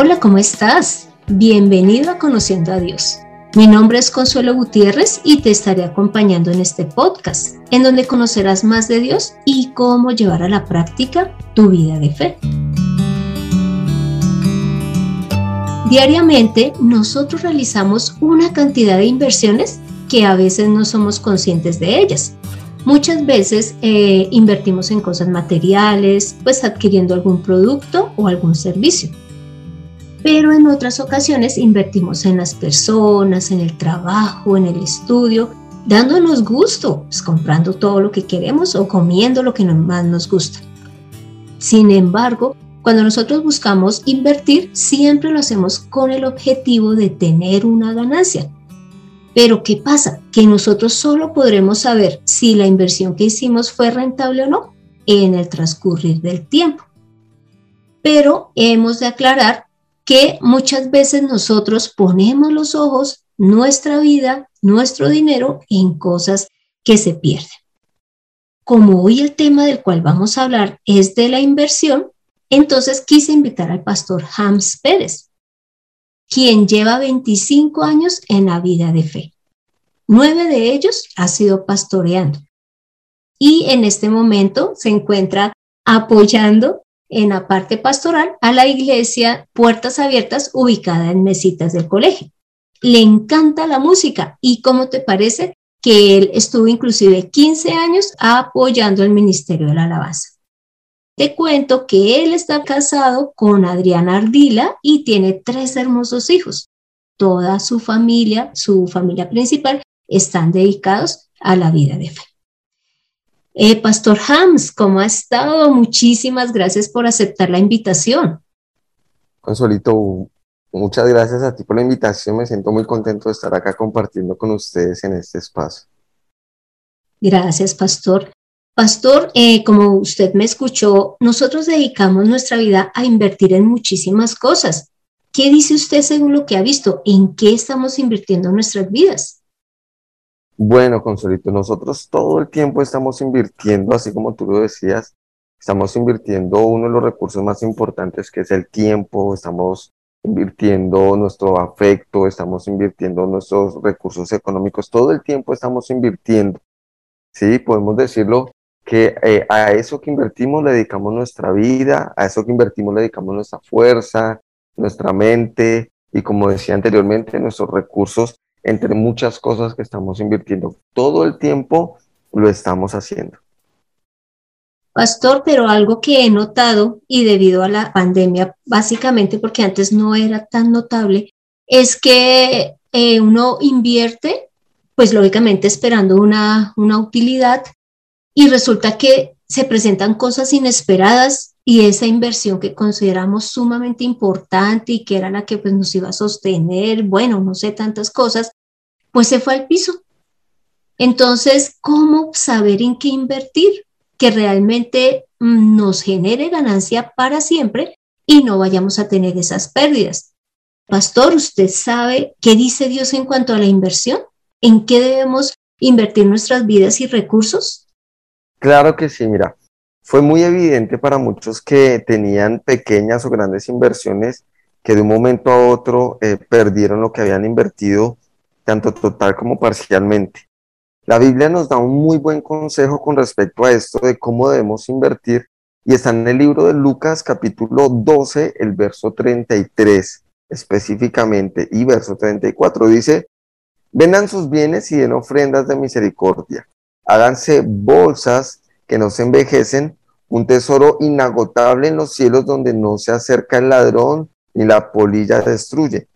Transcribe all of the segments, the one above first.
Hola, ¿cómo estás? Bienvenido a Conociendo a Dios. Mi nombre es Consuelo Gutiérrez y te estaré acompañando en este podcast, en donde conocerás más de Dios y cómo llevar a la práctica tu vida de fe. Diariamente nosotros realizamos una cantidad de inversiones que a veces no somos conscientes de ellas. Muchas veces eh, invertimos en cosas materiales, pues adquiriendo algún producto o algún servicio pero en otras ocasiones invertimos en las personas, en el trabajo, en el estudio, dándonos gusto, pues, comprando todo lo que queremos o comiendo lo que más nos gusta. Sin embargo, cuando nosotros buscamos invertir, siempre lo hacemos con el objetivo de tener una ganancia. Pero ¿qué pasa? Que nosotros solo podremos saber si la inversión que hicimos fue rentable o no en el transcurrir del tiempo. Pero hemos de aclarar que muchas veces nosotros ponemos los ojos, nuestra vida, nuestro dinero en cosas que se pierden. Como hoy el tema del cual vamos a hablar es de la inversión, entonces quise invitar al pastor Hams Pérez, quien lleva 25 años en la vida de fe. Nueve de ellos ha sido pastoreando y en este momento se encuentra apoyando en la parte pastoral a la iglesia Puertas Abiertas ubicada en Mesitas del Colegio. Le encanta la música y ¿cómo te parece que él estuvo inclusive 15 años apoyando el Ministerio de la Alabanza? Te cuento que él está casado con Adriana Ardila y tiene tres hermosos hijos. Toda su familia, su familia principal, están dedicados a la vida de fe. Eh, Pastor Hams, ¿cómo ha estado? Muchísimas gracias por aceptar la invitación. Consuelito, muchas gracias a ti por la invitación. Me siento muy contento de estar acá compartiendo con ustedes en este espacio. Gracias, Pastor. Pastor, eh, como usted me escuchó, nosotros dedicamos nuestra vida a invertir en muchísimas cosas. ¿Qué dice usted según lo que ha visto? ¿En qué estamos invirtiendo nuestras vidas? Bueno, Consolito, nosotros todo el tiempo estamos invirtiendo, así como tú lo decías, estamos invirtiendo uno de los recursos más importantes que es el tiempo, estamos invirtiendo nuestro afecto, estamos invirtiendo nuestros recursos económicos, todo el tiempo estamos invirtiendo. Sí, podemos decirlo que eh, a eso que invertimos le dedicamos nuestra vida, a eso que invertimos le dedicamos nuestra fuerza, nuestra mente y como decía anteriormente, nuestros recursos entre muchas cosas que estamos invirtiendo. Todo el tiempo lo estamos haciendo. Pastor, pero algo que he notado y debido a la pandemia, básicamente porque antes no era tan notable, es que eh, uno invierte, pues lógicamente esperando una, una utilidad y resulta que se presentan cosas inesperadas y esa inversión que consideramos sumamente importante y que era la que pues, nos iba a sostener, bueno, no sé, tantas cosas, pues se fue al piso. Entonces, ¿cómo saber en qué invertir? Que realmente mm, nos genere ganancia para siempre y no vayamos a tener esas pérdidas. Pastor, ¿usted sabe qué dice Dios en cuanto a la inversión? ¿En qué debemos invertir nuestras vidas y recursos? Claro que sí, mira, fue muy evidente para muchos que tenían pequeñas o grandes inversiones que de un momento a otro eh, perdieron lo que habían invertido, tanto total como parcialmente. La Biblia nos da un muy buen consejo con respecto a esto de cómo debemos invertir y está en el libro de Lucas capítulo 12, el verso 33 específicamente y verso 34 dice, vendan sus bienes y den ofrendas de misericordia, háganse bolsas que no se envejecen un tesoro inagotable en los cielos donde no se acerca el ladrón ni la polilla destruye.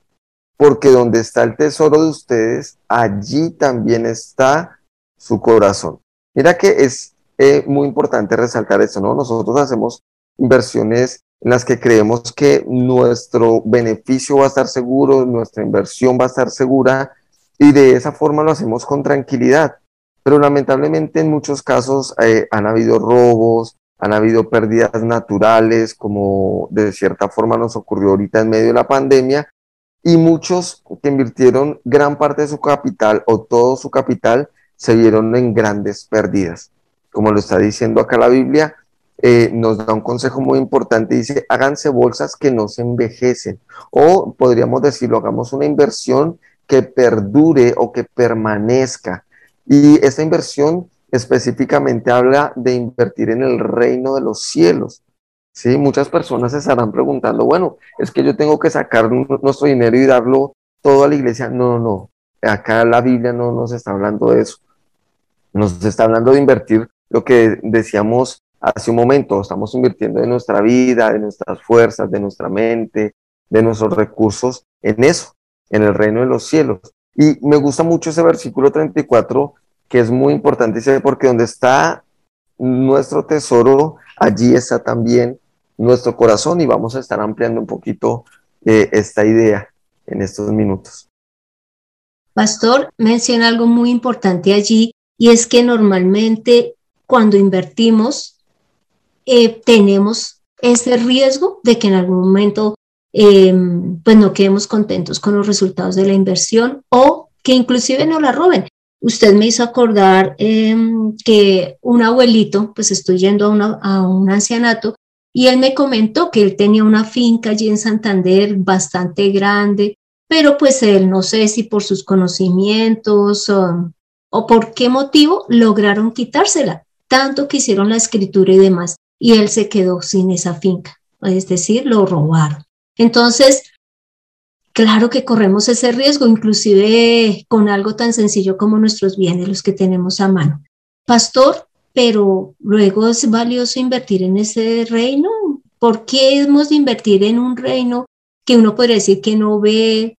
Porque donde está el tesoro de ustedes, allí también está su corazón. Mira que es eh, muy importante resaltar esto, ¿no? Nosotros hacemos inversiones en las que creemos que nuestro beneficio va a estar seguro, nuestra inversión va a estar segura y de esa forma lo hacemos con tranquilidad. Pero lamentablemente en muchos casos eh, han habido robos, han habido pérdidas naturales, como de cierta forma nos ocurrió ahorita en medio de la pandemia, y muchos que invirtieron gran parte de su capital o todo su capital se vieron en grandes pérdidas. Como lo está diciendo acá la Biblia, eh, nos da un consejo muy importante, dice, háganse bolsas que no se envejecen. O podríamos decirlo, hagamos una inversión que perdure o que permanezca. Y esta inversión específicamente habla de invertir en el reino de los cielos. Sí, muchas personas se estarán preguntando, bueno, es que yo tengo que sacar nuestro dinero y darlo todo a la iglesia. No, no, no. Acá la Biblia no nos está hablando de eso. Nos está hablando de invertir lo que decíamos hace un momento. Estamos invirtiendo de nuestra vida, de nuestras fuerzas, de nuestra mente, de nuestros recursos en eso, en el reino de los cielos. Y me gusta mucho ese versículo 34, que es muy importante, porque donde está nuestro tesoro, allí está también nuestro corazón y vamos a estar ampliando un poquito eh, esta idea en estos minutos. Pastor, menciona algo muy importante allí y es que normalmente cuando invertimos eh, tenemos ese riesgo de que en algún momento em, pues no quedemos contentos con los resultados de la inversión o que inclusive no la roben. Usted me hizo acordar em, que un abuelito, pues estoy yendo a, a un ancianato y él me comentó que él tenía una finca allí en Santander bastante grande, pero pues él no sé si por sus conocimientos o, por qué motivo lograron quitársela, tanto que hicieron la escritura y demás, y él se quedó sin esa finca, es decir, lo robaron. Entonces, claro que corremos ese riesgo, inclusive con algo tan sencillo como nuestros bienes, los que tenemos a mano. Pastor, pero luego es valioso invertir en ese reino. ¿Por qué hemos de invertir en un reino que uno podría decir que no ve?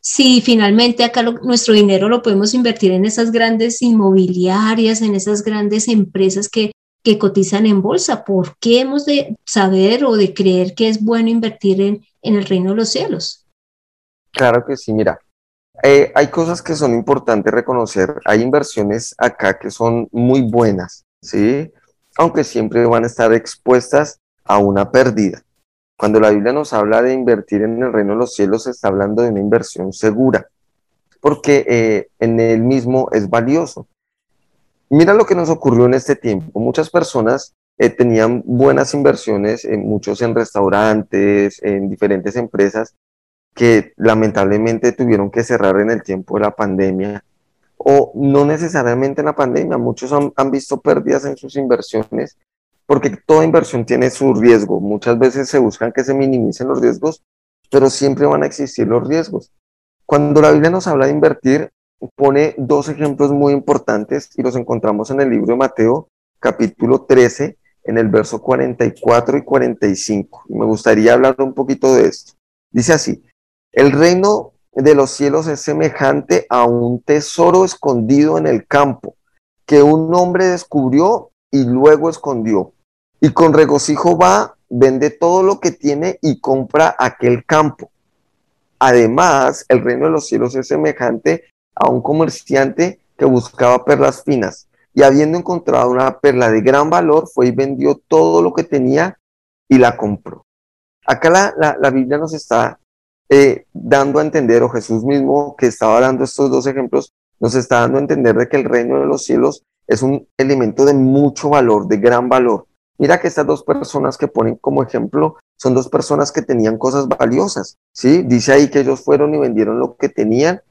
Si finalmente acá nuestro dinero lo podemos invertir en esas grandes inmobiliarias, en esas grandes empresas que, cotizan en bolsa, ¿por qué hemos de saber o de creer que es bueno invertir en el reino de los cielos? Claro que sí, mira, eh, hay cosas que son importantes reconocer. Hay inversiones acá que son muy buenas, ¿sí? Aunque siempre van a estar expuestas a una pérdida. Cuando la Biblia nos habla de invertir en el reino de los cielos, se está hablando de una inversión segura, porque eh, en él mismo es valioso. Mira lo que nos ocurrió en este tiempo. Muchas personas eh, tenían buenas inversiones, muchos en restaurantes, en diferentes empresas, que lamentablemente tuvieron que cerrar en el tiempo de la pandemia, o no necesariamente en la pandemia, muchos han, visto pérdidas en sus inversiones, porque toda inversión tiene su riesgo. Muchas veces se buscan que se minimicen los riesgos, pero siempre van a existir los riesgos. Cuando la Biblia nos habla de invertir, pone dos ejemplos muy importantes y los encontramos en el libro de Mateo, capítulo 13, en el verso 44 y 45. me gustaría hablar un poquito de esto. Dice así, el reino de los cielos es semejante a un tesoro escondido en el campo, que un hombre descubrió y luego escondió. Y con regocijo va, vende todo lo que tiene y compra aquel campo. Además, el reino de los cielos es semejante a un comerciante que buscaba perlas finas y habiendo encontrado una perla de gran valor, fue y vendió todo lo que tenía y la compró. Acá la, la Biblia nos está eh, dando a entender, o Jesús mismo que estaba dando estos dos ejemplos, nos está dando a entender de que el reino de los cielos es un elemento de mucho valor, de gran valor. Mira que estas dos personas que ponen como ejemplo son dos personas que tenían cosas valiosas, ¿sí? Dice ahí que ellos fueron y vendieron lo que tenían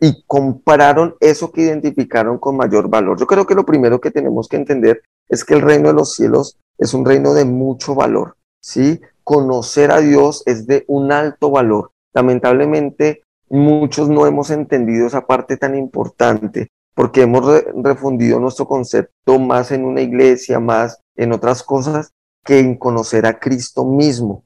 y compraron eso que identificaron con mayor valor. Yo creo que lo primero que tenemos que entender es que el reino de los cielos es un reino de mucho valor, ¿sí? Conocer a Dios es de un alto valor. Lamentablemente, muchos no hemos entendido esa parte tan importante porque hemos refundido nuestro concepto más en una iglesia, más en otras cosas, que en conocer a Cristo mismo.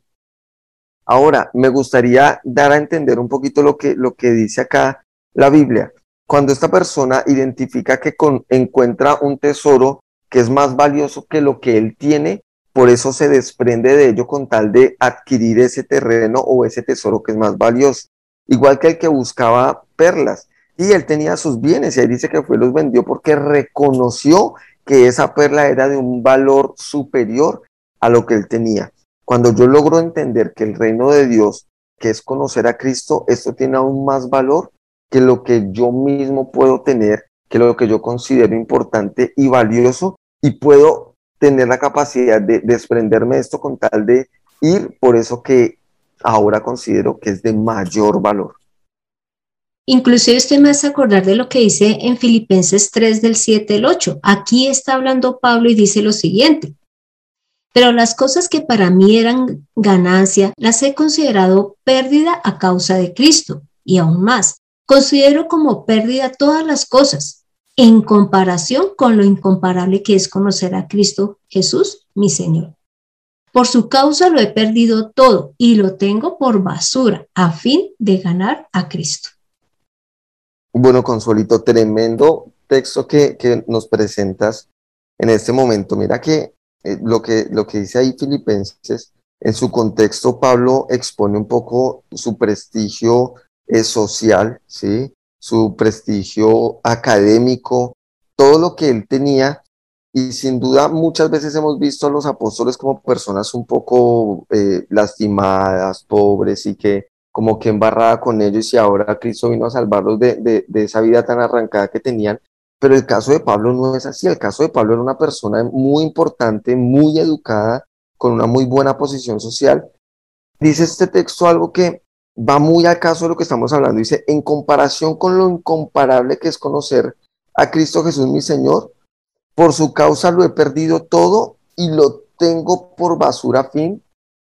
Ahora, me gustaría dar a entender un poquito lo que, lo que dice acá la Biblia. Cuando esta persona identifica que encuentra un tesoro que es más valioso que lo que él tiene, por eso se desprende de ello con tal de adquirir ese terreno o ese tesoro que es más valioso. Igual que el que buscaba perlas. Y él tenía sus bienes y ahí dice que fue los vendió porque reconoció que esa perla era de un valor superior a lo que él tenía. Cuando yo logro entender que el reino de Dios, que es conocer a Cristo, esto tiene aún más valor que lo que yo mismo puedo tener, que lo que yo considero importante y valioso, y puedo tener la capacidad de desprenderme de esto con tal de ir por eso que ahora considero que es de mayor valor. Inclusive usted me hace acordar de lo que dice en Filipenses 3 del 7 al 8. Aquí está hablando Pablo y dice lo siguiente. Pero las cosas que para mí eran ganancia las he considerado pérdida a causa de Cristo. Y aún más, considero como pérdida todas las cosas en comparación con lo incomparable que es conocer a Cristo Jesús, mi Señor. Por su causa lo he perdido todo y lo tengo por basura a fin de ganar a Cristo. Bueno, Consuelito, tremendo texto que, que nos presentas en este momento. Mira que eh, lo, que lo que dice ahí Filipenses, en su contexto, Pablo expone un poco su prestigio eh, social, ¿sí? Su prestigio académico, todo lo que él tenía. Y sin duda muchas veces hemos visto a los apóstoles como personas un poco eh, lastimadas, pobres y que como que embarrada con ellos y ahora Cristo vino a salvarlos de, de, esa vida tan arrancada que tenían. Pero el caso de Pablo no es así. El caso de Pablo era una persona muy importante, muy educada, con una muy buena posición social. Dice este texto algo que va muy al caso de lo que estamos hablando. Dice, en comparación con lo incomparable que es conocer a Cristo Jesús mi Señor, por su causa lo he perdido todo y lo tengo por basura a fin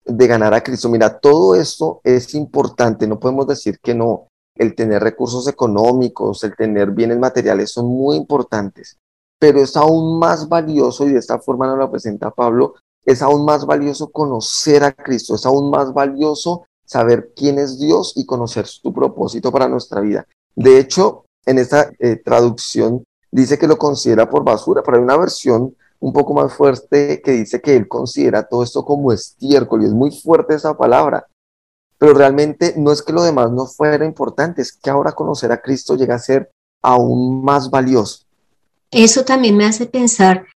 de ganar a Cristo. Mira, todo esto es importante, no podemos decir que no. El tener recursos económicos, el tener bienes materiales son muy importantes, pero es aún más valioso, y de esta forma nos lo presenta Pablo, es aún más valioso conocer a Cristo, es aún más valioso saber quién es Dios y conocer su propósito para nuestra vida. De hecho, en esta eh, traducción dice que lo considera por basura, pero hay una versión un poco más fuerte que dice que él considera todo esto como estiércol y es muy fuerte esa palabra. Pero realmente no es que lo demás no fuera importante, es que ahora conocer a Cristo llega a ser aún más valioso. Eso también me hace pensar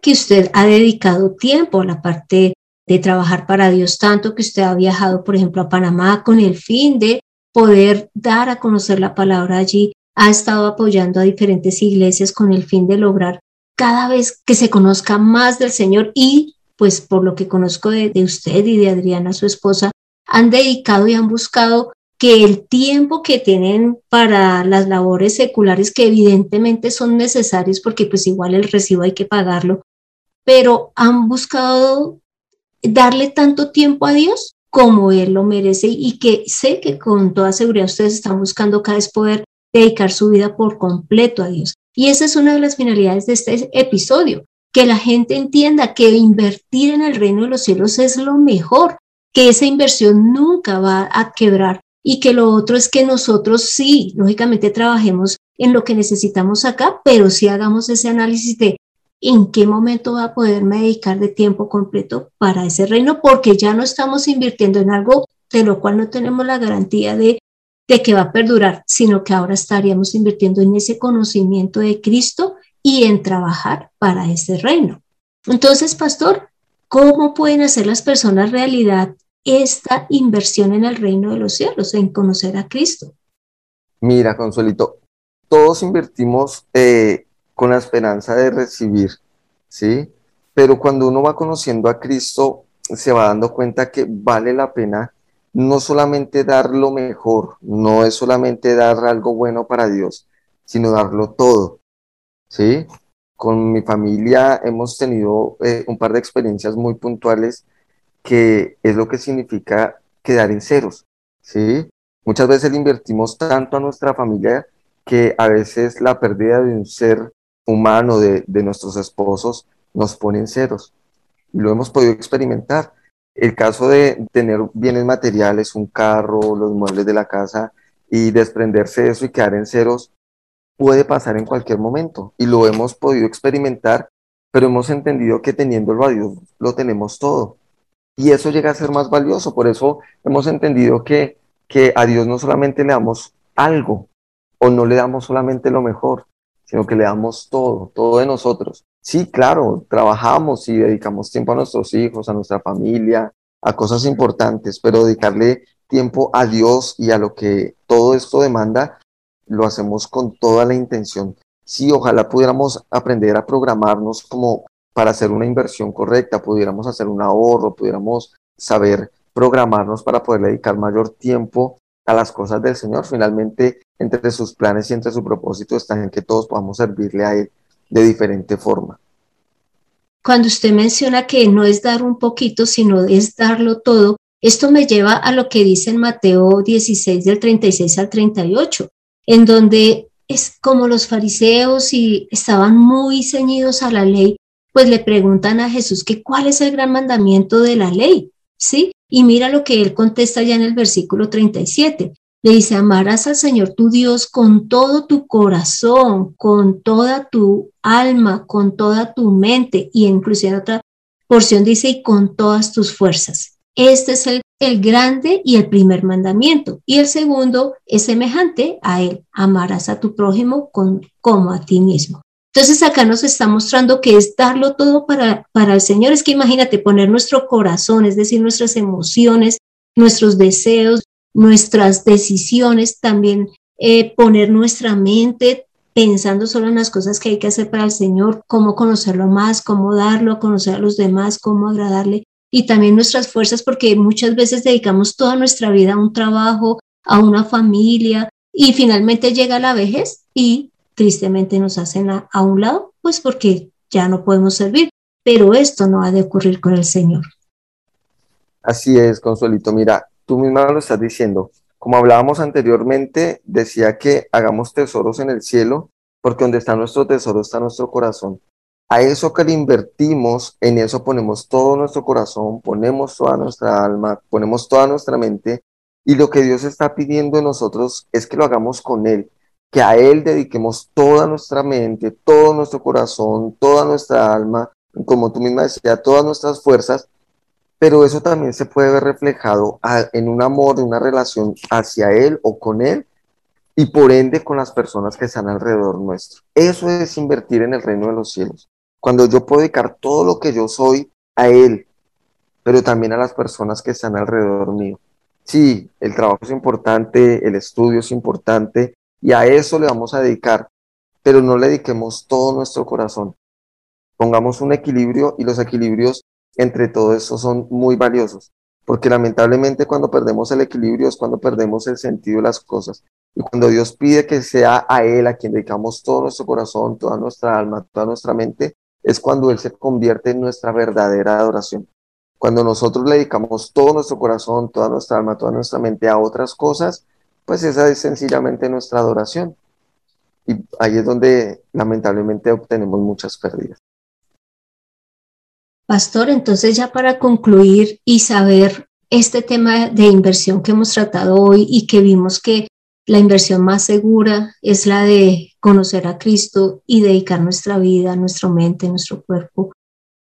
que usted ha dedicado tiempo a la parte de trabajar para Dios, tanto que usted ha viajado, por ejemplo, a Panamá con el fin de poder dar a conocer la palabra allí, ha estado apoyando a diferentes iglesias con el fin de lograr cada vez que se conozca más del Señor y pues por lo que conozco de, usted y de Adriana, su esposa, han dedicado y han buscado que el tiempo que tienen para las labores seculares, que evidentemente son necesarios porque pues igual el recibo hay que pagarlo, pero han buscado darle tanto tiempo a Dios como Él lo merece y que sé que con toda seguridad ustedes están buscando cada vez poder dedicar su vida por completo a Dios. Y esa es una de las finalidades de este episodio, que la gente entienda que invertir en el reino de los cielos es lo mejor, que esa inversión nunca va a quebrar y que lo otro es que nosotros sí, lógicamente trabajemos en lo que necesitamos acá, pero sí hagamos ese análisis de en qué momento va a poderme dedicar de tiempo completo para ese reino, porque ya no estamos invirtiendo en algo de lo cual no tenemos la garantía de, que va a perdurar, sino que ahora estaríamos invirtiendo en ese conocimiento de Cristo y en trabajar para ese reino. Entonces, pastor, ¿cómo pueden hacer las personas realidad esta inversión en el reino de los cielos, en conocer a Cristo? Mira, Consuelito, todos invertimos eh, con la esperanza de recibir, ¿sí? Pero cuando uno va conociendo a Cristo, se va dando cuenta que vale la pena no solamente dar lo mejor, no es solamente dar algo bueno para Dios, sino darlo todo, ¿sí? Con mi familia hemos tenido eh, un par de experiencias muy puntuales que es lo que significa quedar en ceros, ¿sí? Muchas veces le invertimos tanto a nuestra familia que a veces la pérdida de un ser humano de, nuestros esposos nos ponen ceros. Y lo hemos podido experimentar. El caso de tener bienes materiales, un carro, los muebles de la casa y desprenderse de eso y quedar en ceros puede pasar en cualquier momento y lo hemos podido experimentar, pero hemos entendido que teniéndolo a Dios lo tenemos todo. Y eso llega a ser más valioso, por eso hemos entendido que, que a Dios no solamente le damos algo o no le damos solamente lo mejor, sino que le damos todo, todo de nosotros. Sí, claro, trabajamos y dedicamos tiempo a nuestros hijos, a nuestra familia, a cosas importantes, pero dedicarle tiempo a Dios y a lo que todo esto demanda, lo hacemos con toda la intención. Sí, ojalá pudiéramos aprender a programarnos como para hacer una inversión correcta, pudiéramos hacer un ahorro, pudiéramos saber programarnos para poder dedicar mayor tiempo a las cosas del Señor. Finalmente, entre sus planes y entre su propósito está en que todos podamos servirle a Él de diferente forma. Cuando usted menciona que no es dar un poquito, sino es darlo todo, esto me lleva a lo que dice en Mateo 16 del 36 al 38, en donde es como los fariseos y estaban muy ceñidos a la ley, pues le preguntan a Jesús que cuál es el gran mandamiento de la ley, ¿sí? Y mira lo que él contesta ya en el versículo 37. Le dice, amarás al Señor tu Dios con todo tu corazón, con toda tu alma, con toda tu mente, y inclusive en otra porción dice, y con todas tus fuerzas. Este es el, el grande y el primer mandamiento. Y el segundo es semejante a él, amarás a tu prójimo con, como a ti mismo. Entonces acá nos está mostrando que es darlo todo para, para el Señor. Es que imagínate poner nuestro corazón, es decir, nuestras emociones, nuestros deseos, nuestras decisiones, también eh, poner nuestra mente pensando solo en las cosas que hay que hacer para el Señor, cómo conocerlo más, cómo darlo, conocer a los demás, cómo agradarle y también nuestras fuerzas, porque muchas veces dedicamos toda nuestra vida a un trabajo, a una familia y finalmente llega la vejez y tristemente nos hacen a, un lado, pues porque ya no podemos servir, pero esto no ha de ocurrir con el Señor. Así es, Consuelito. Mira, tú misma lo estás diciendo. Como hablábamos anteriormente, decía que hagamos tesoros en el cielo, porque donde está nuestro tesoro está nuestro corazón. A eso que le invertimos, en eso ponemos todo nuestro corazón, ponemos toda nuestra alma, ponemos toda nuestra mente, y lo que Dios está pidiendo de nosotros es que lo hagamos con Él, que a Él dediquemos toda nuestra mente, todo nuestro corazón, toda nuestra alma, como tú misma decías, todas nuestras fuerzas, pero eso también se puede ver reflejado en un amor, en una relación hacia Él o con Él, y por ende con las personas que están alrededor nuestro. Eso es invertir en el reino de los cielos. Cuando yo puedo dedicar todo lo que yo soy a Él, pero también a las personas que están alrededor mío. Sí, el trabajo es importante, el estudio es importante, y a eso le vamos a dedicar, pero no le dediquemos todo nuestro corazón. Pongamos un equilibrio y los equilibrios entre todo eso son muy valiosos, porque lamentablemente cuando perdemos el equilibrio es cuando perdemos el sentido de las cosas. Y cuando Dios pide que sea a Él a quien dedicamos todo nuestro corazón, toda nuestra alma, toda nuestra mente, es cuando Él se convierte en nuestra verdadera adoración. Cuando nosotros le dedicamos todo nuestro corazón, toda nuestra alma, toda nuestra mente a otras cosas, pues esa es sencillamente nuestra adoración. Y ahí es donde lamentablemente obtenemos muchas pérdidas. Pastor, entonces ya para concluir y saber este tema de inversión que hemos tratado hoy y que vimos que la inversión más segura es la de conocer a Cristo y dedicar nuestra vida, nuestra mente, nuestro cuerpo,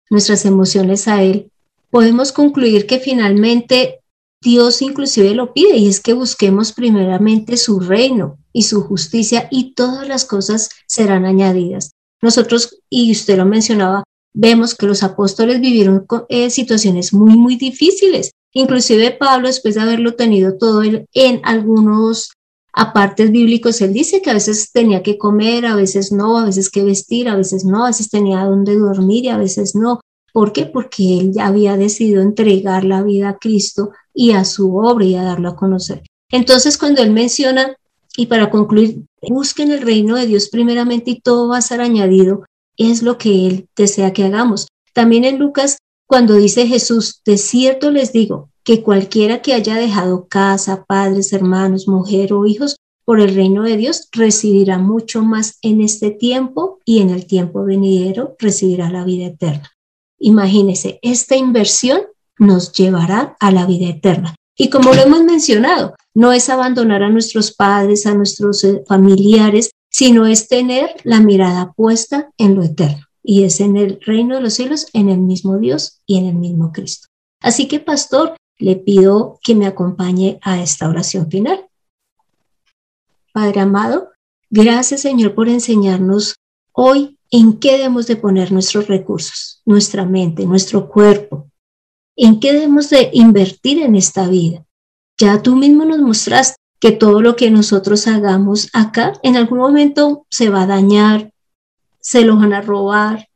nuestras emociones a Él, podemos concluir que finalmente Dios inclusive lo pide y es que busquemos primeramente su reino y su justicia y todas las cosas serán añadidas. Nosotros, y usted lo mencionaba, vemos que los apóstoles vivieron eh, situaciones muy, muy difíciles. Inclusive Pablo, después de haberlo tenido todo en algunos apartes bíblicos, él dice que a veces tenía que comer, a veces no, a veces que vestir, a veces no, a veces tenía donde dormir y a veces no. ¿Por qué? Porque él ya había decidido entregar la vida a Cristo y a su obra y a darlo a conocer. Entonces, cuando él menciona, y para concluir, busquen el reino de Dios primeramente y todo va a ser añadido, es lo que él desea que hagamos. También en Lucas, cuando dice Jesús, de cierto les digo que cualquiera que haya dejado casa, padres, hermanos, mujer o hijos por el reino de Dios, recibirá mucho más en este tiempo y en el tiempo venidero recibirá la vida eterna. Imagínese, esta inversión nos llevará a la vida eterna. Y como lo hemos mencionado, no es abandonar a nuestros padres, a nuestros eh, familiares, sino es tener la mirada puesta en lo eterno. Y es en el reino de los cielos, en el mismo Dios y en el mismo Cristo. Así que, pastor, le pido que me acompañe a esta oración final. Padre amado, gracias Señor por enseñarnos hoy en qué debemos de poner nuestros recursos, nuestra mente, nuestro cuerpo, ¿En qué debemos de invertir en esta vida? Ya tú mismo nos mostraste que todo lo que nosotros hagamos acá en algún momento se va a dañar, se lo van a robar,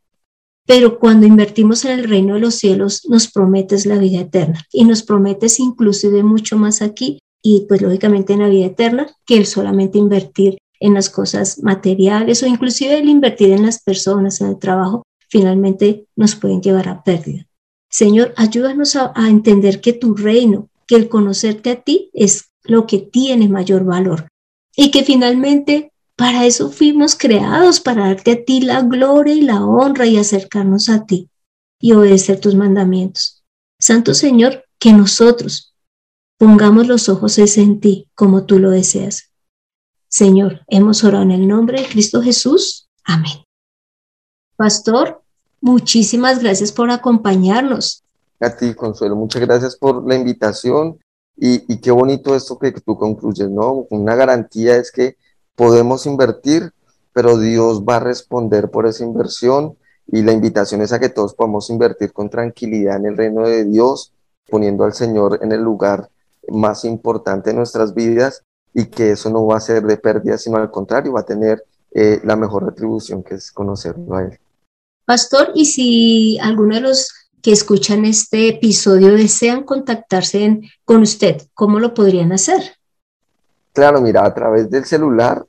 pero cuando invertimos en el reino de los cielos nos prometes la vida eterna y nos prometes inclusive mucho más aquí y pues lógicamente en la vida eterna que el solamente invertir en las cosas materiales o inclusive el invertir en las personas, en el trabajo, finalmente nos pueden llevar a pérdida. Señor, ayúdanos a, entender que tu reino, que el conocerte a ti es lo que tiene mayor valor y que finalmente para eso fuimos creados, para darte a ti la gloria y la honra y acercarnos a ti y obedecer tus mandamientos. Santo Señor, que nosotros pongamos los ojos en ti como tú lo deseas. Señor, hemos orado en el nombre de Cristo Jesús. Amén. Pastor, muchísimas gracias por acompañarnos. A ti, Consuelo, muchas gracias por la invitación y, y qué bonito esto que tú concluyes, ¿no? Una garantía es que podemos invertir, pero Dios va a responder por esa inversión y la invitación es a que todos podamos invertir con tranquilidad en el reino de Dios, poniendo al Señor en el lugar más importante de nuestras vidas y que eso no va a ser de pérdida, sino al contrario, va a tener eh, la mejor retribución que es conocerlo a Él. Pastor, y si alguno de los que escuchan este episodio desean contactarse con usted, ¿cómo lo podrían hacer? Claro, mira, a través del celular,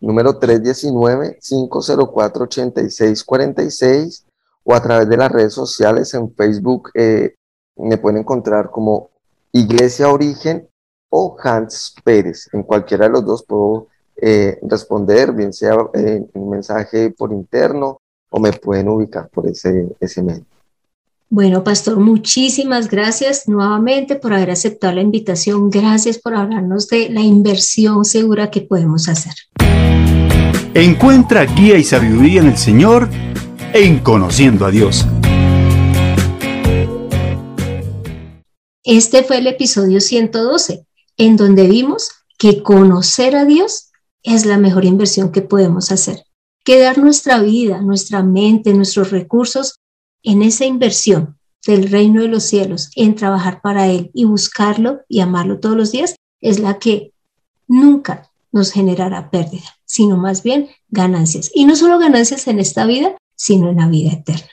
número 319-504-8646, o a través de las redes sociales en Facebook, eh, me pueden encontrar como Iglesia Origen o Hans Pérez. En cualquiera de los dos puedo eh, responder, bien sea en un mensaje por interno o me pueden ubicar por ese, ese medio. Bueno, pastor, muchísimas gracias nuevamente por haber aceptado la invitación. Gracias por hablarnos de la inversión segura que podemos hacer. Encuentra guía y sabiduría en el Señor en Conociendo a Dios. Este fue el episodio 112, en donde vimos que conocer a Dios es la mejor inversión que podemos hacer. Que dar nuestra vida, nuestra mente, nuestros recursos en esa inversión del reino de los cielos, en trabajar para Él y buscarlo y amarlo todos los días, es la que nunca nos generará pérdida, sino más bien ganancias. Y no solo ganancias en esta vida, sino en la vida eterna.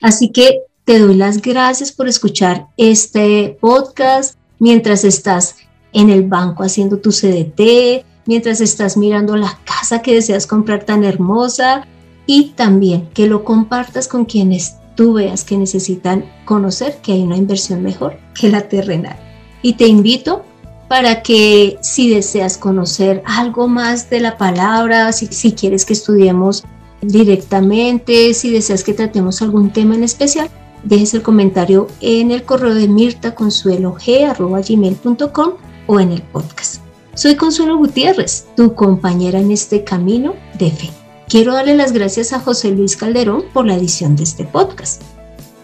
Así que te doy las gracias por escuchar este podcast mientras estás en el banco haciendo tu CDT, mientras estás mirando la casa que deseas comprar tan hermosa y también que lo compartas con quienes tú veas que necesitan conocer que hay una inversión mejor que la terrenal. Y te invito para que si deseas conocer algo más de la palabra, si, si quieres que estudiemos directamente, si deseas que tratemos algún tema en especial, dejes el comentario en el correo de mirtaconsuelog.gmail.com o en el podcast. Soy Consuelo Gutiérrez, tu compañera en este camino de fe. Quiero darle las gracias a José Luis Calderón por la edición de este podcast.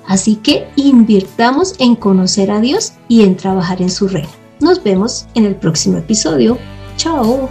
Así que invirtamos en conocer a Dios y en trabajar en su reino. Nos vemos en el próximo episodio. Chao.